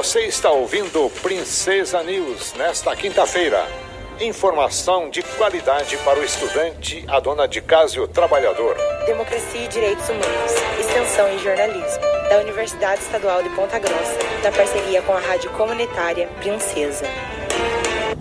Você está ouvindo Princesa News nesta quinta-feira. Informação de qualidade para o estudante, a dona de casa e o trabalhador. Democracia e Direitos Humanos, Extensão e Jornalismo, da Universidade Estadual de Ponta Grossa, na parceria com a Rádio Comunitária Princesa.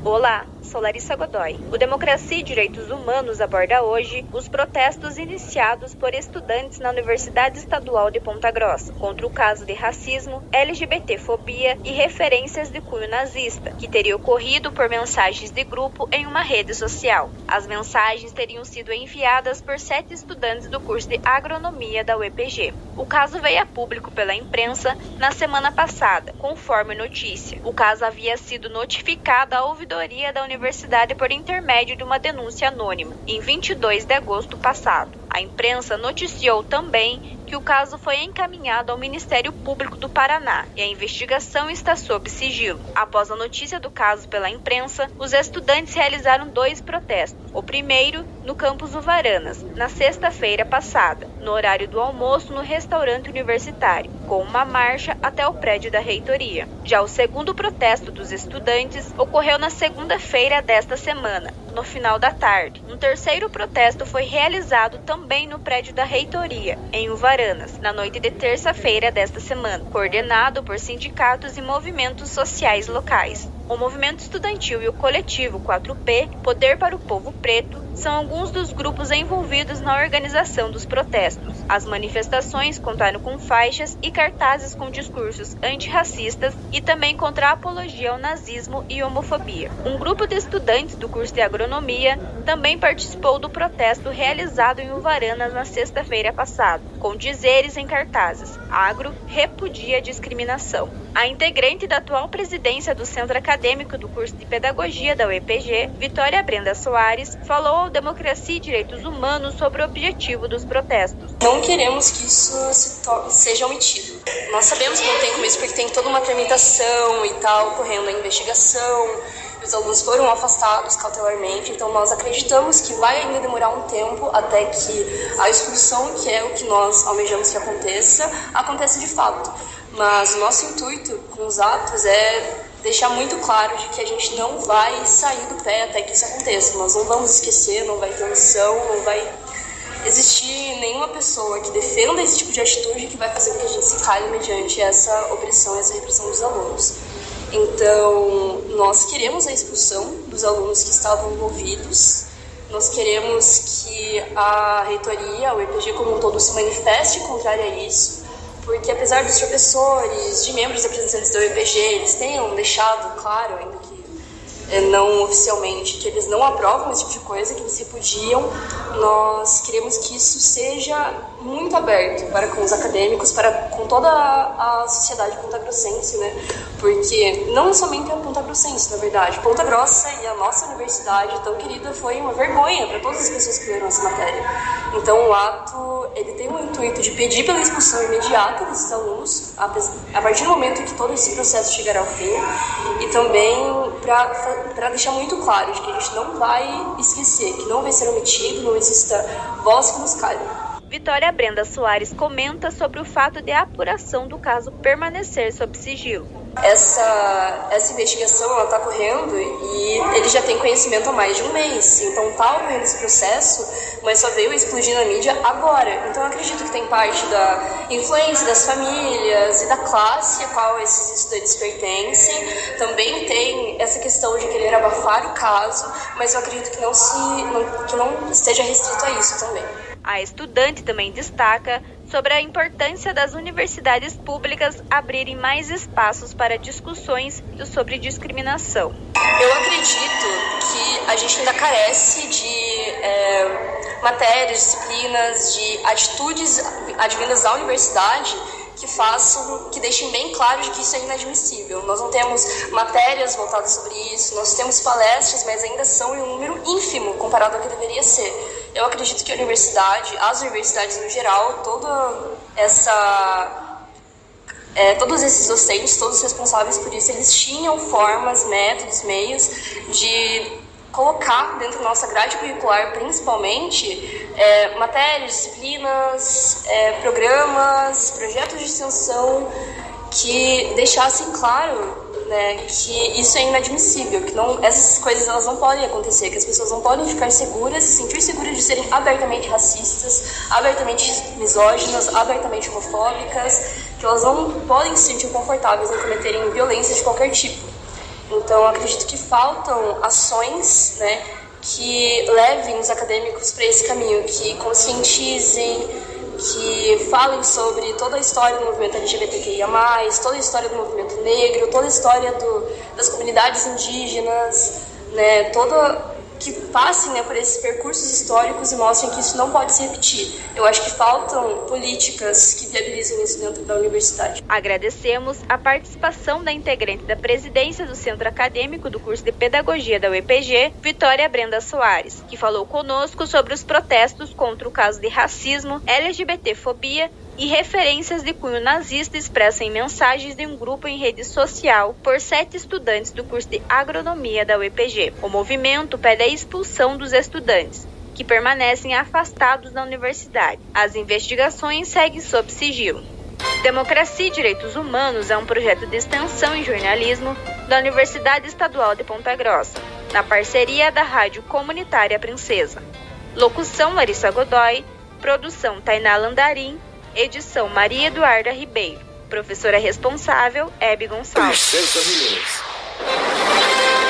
Olá, sou Larissa Godoy. O Democracia e Direitos Humanos aborda hoje os protestos iniciados por estudantes na Universidade Estadual de Ponta Grossa contra o caso de racismo, LGBTfobia e referências de cunho nazista, que teria ocorrido por mensagens de grupo em uma rede social. As mensagens teriam sido enviadas por sete estudantes do curso de agronomia da UEPG. O caso veio a público pela imprensa na semana passada, conforme notícia. O caso havia sido notificado à ouvidoria da Universidade universidade por intermédio de uma denúncia anônima, em 22 de agosto passado. A imprensa noticiou também que o caso foi encaminhado ao Ministério Público do Paraná e a investigação está sob sigilo. Após a notícia do caso pela imprensa, os estudantes realizaram dois protestos. O primeiro no campus Uvaranas, na sexta-feira passada, no horário do almoço no restaurante universitário, com uma marcha até o prédio da reitoria. Já o segundo protesto dos estudantes ocorreu na segunda-feira desta semana, no final da tarde. Um terceiro protesto foi realizado também no prédio da reitoria, em Uvaranas, na noite de terça-feira desta semana, coordenado por sindicatos e movimentos sociais locais. O movimento estudantil e o coletivo 4P, Poder para o Povo Preto, são alguns dos grupos envolvidos na organização dos protestos. As manifestações contaram com faixas e cartazes com discursos antirracistas e também contra a apologia ao nazismo e homofobia. Um grupo de estudantes do curso de agronomia também participou do protesto realizado em Uvaranas na sexta-feira passada, com dizeres em cartazes: Agro repudia discriminação. A integrante da atual presidência do Centro Acadêmico do curso de Pedagogia da UEPG, Vitória Brenda Soares, falou Democracia e Direitos Humanos sobre o objetivo dos protestos. Não queremos que isso se seja omitido. Nós sabemos que não tem como isso porque tem toda uma tramitação e tal, correndo a investigação, os alunos foram afastados cautelarmente, então nós acreditamos que vai ainda demorar um tempo até que a expulsão, que é o que nós almejamos que aconteça, aconteça de fato. Mas o nosso intuito com os atos é deixar muito claro de que a gente não vai sair do pé até que isso aconteça. Nós não vamos esquecer, não vai ter omissão, não vai existir nenhuma pessoa que defenda esse tipo de atitude que vai fazer com que a gente se cale mediante essa opressão essa repressão dos alunos. Então, nós queremos a expulsão dos alunos que estavam envolvidos, nós queremos que a reitoria, o EPG como um todo, se manifeste contrário a isso, porque apesar dos professores, de membros representantes do IPG, eles tenham deixado claro, ainda que não oficialmente, que eles não aprovam esse tipo de coisa, que eles repudiam, nós queremos que isso seja muito aberto para com os acadêmicos, para com toda a, a sociedade ponta-grossense, né? Porque não somente a ponta-grossense, na verdade, Ponta Grossa e a nossa universidade tão querida foi uma vergonha para todas as pessoas que leram essa matéria. Então o ato, ele tem o intuito de pedir pela expulsão imediata desses alunos, a partir do momento que todo esse processo chegar ao fim, e também para deixar muito claro de que a gente não vai esquecer, que não vai ser omitido, não exista voz que nos cale. Vitória Brenda Soares comenta sobre o fato de a apuração do caso permanecer sob sigilo. Essa, essa investigação está correndo e ele já tem conhecimento há mais de um mês. Então está ocorrendo esse processo, mas só veio explodir na mídia agora. Então acredito que tem parte da influência das famílias e da classe a qual esses estudantes pertencem. Também tem essa questão de querer abafar o caso, mas eu acredito que não, se, não, que não esteja restrito a isso também. A estudante também destaca sobre a importância das universidades públicas abrirem mais espaços para discussões sobre discriminação. Eu acredito que a gente ainda carece de é, matérias, disciplinas, de atitudes advindas da universidade que façam, que deixem bem claro de que isso é inadmissível. Nós não temos matérias voltadas sobre isso, nós temos palestras, mas ainda são em um número ínfimo comparado ao que deveria ser. Eu acredito que a universidade, as universidades no geral, toda essa é, todos esses docentes, todos os responsáveis por isso, eles tinham formas, métodos, meios de colocar dentro da nossa grade curricular, principalmente, é, matérias, disciplinas, é, programas, projetos de extensão que deixassem claro né, que isso é inadmissível, que não, essas coisas elas não podem acontecer, que as pessoas não podem ficar seguras, se sentir seguras de serem abertamente racistas, abertamente misóginas, abertamente homofóbicas, que elas não podem se sentir confortáveis em cometerem violência de qualquer tipo. Então, acredito que faltam ações, né, que levem os acadêmicos para esse caminho, que conscientizem, que falem sobre toda a história do movimento LGBTQIA+, toda a história do movimento negro, toda a história do, das comunidades indígenas, né, toda que passem né, por esses percursos históricos e mostrem que isso não pode se repetir. Eu acho que faltam políticas que viabilizem isso dentro da universidade. Agradecemos a participação da integrante da presidência do Centro Acadêmico do curso de Pedagogia da UEPG, Vitória Brenda Soares, que falou conosco sobre os protestos contra o caso de racismo, LGBTfobia e referências de cunho nazista expressas em mensagens de um grupo em rede social por sete estudantes do curso de agronomia da UEPG. O movimento pede a expulsão dos estudantes, que permanecem afastados da universidade. As investigações seguem sob sigilo. Democracia e Direitos Humanos é um projeto de extensão em jornalismo da Universidade Estadual de Ponta Grossa, na parceria da Rádio Comunitária Princesa. Locução Larissa Godoy, produção Tainá Landarim Edição Maria Eduarda Ribeiro. Professora responsável, Hebe Gonçalves.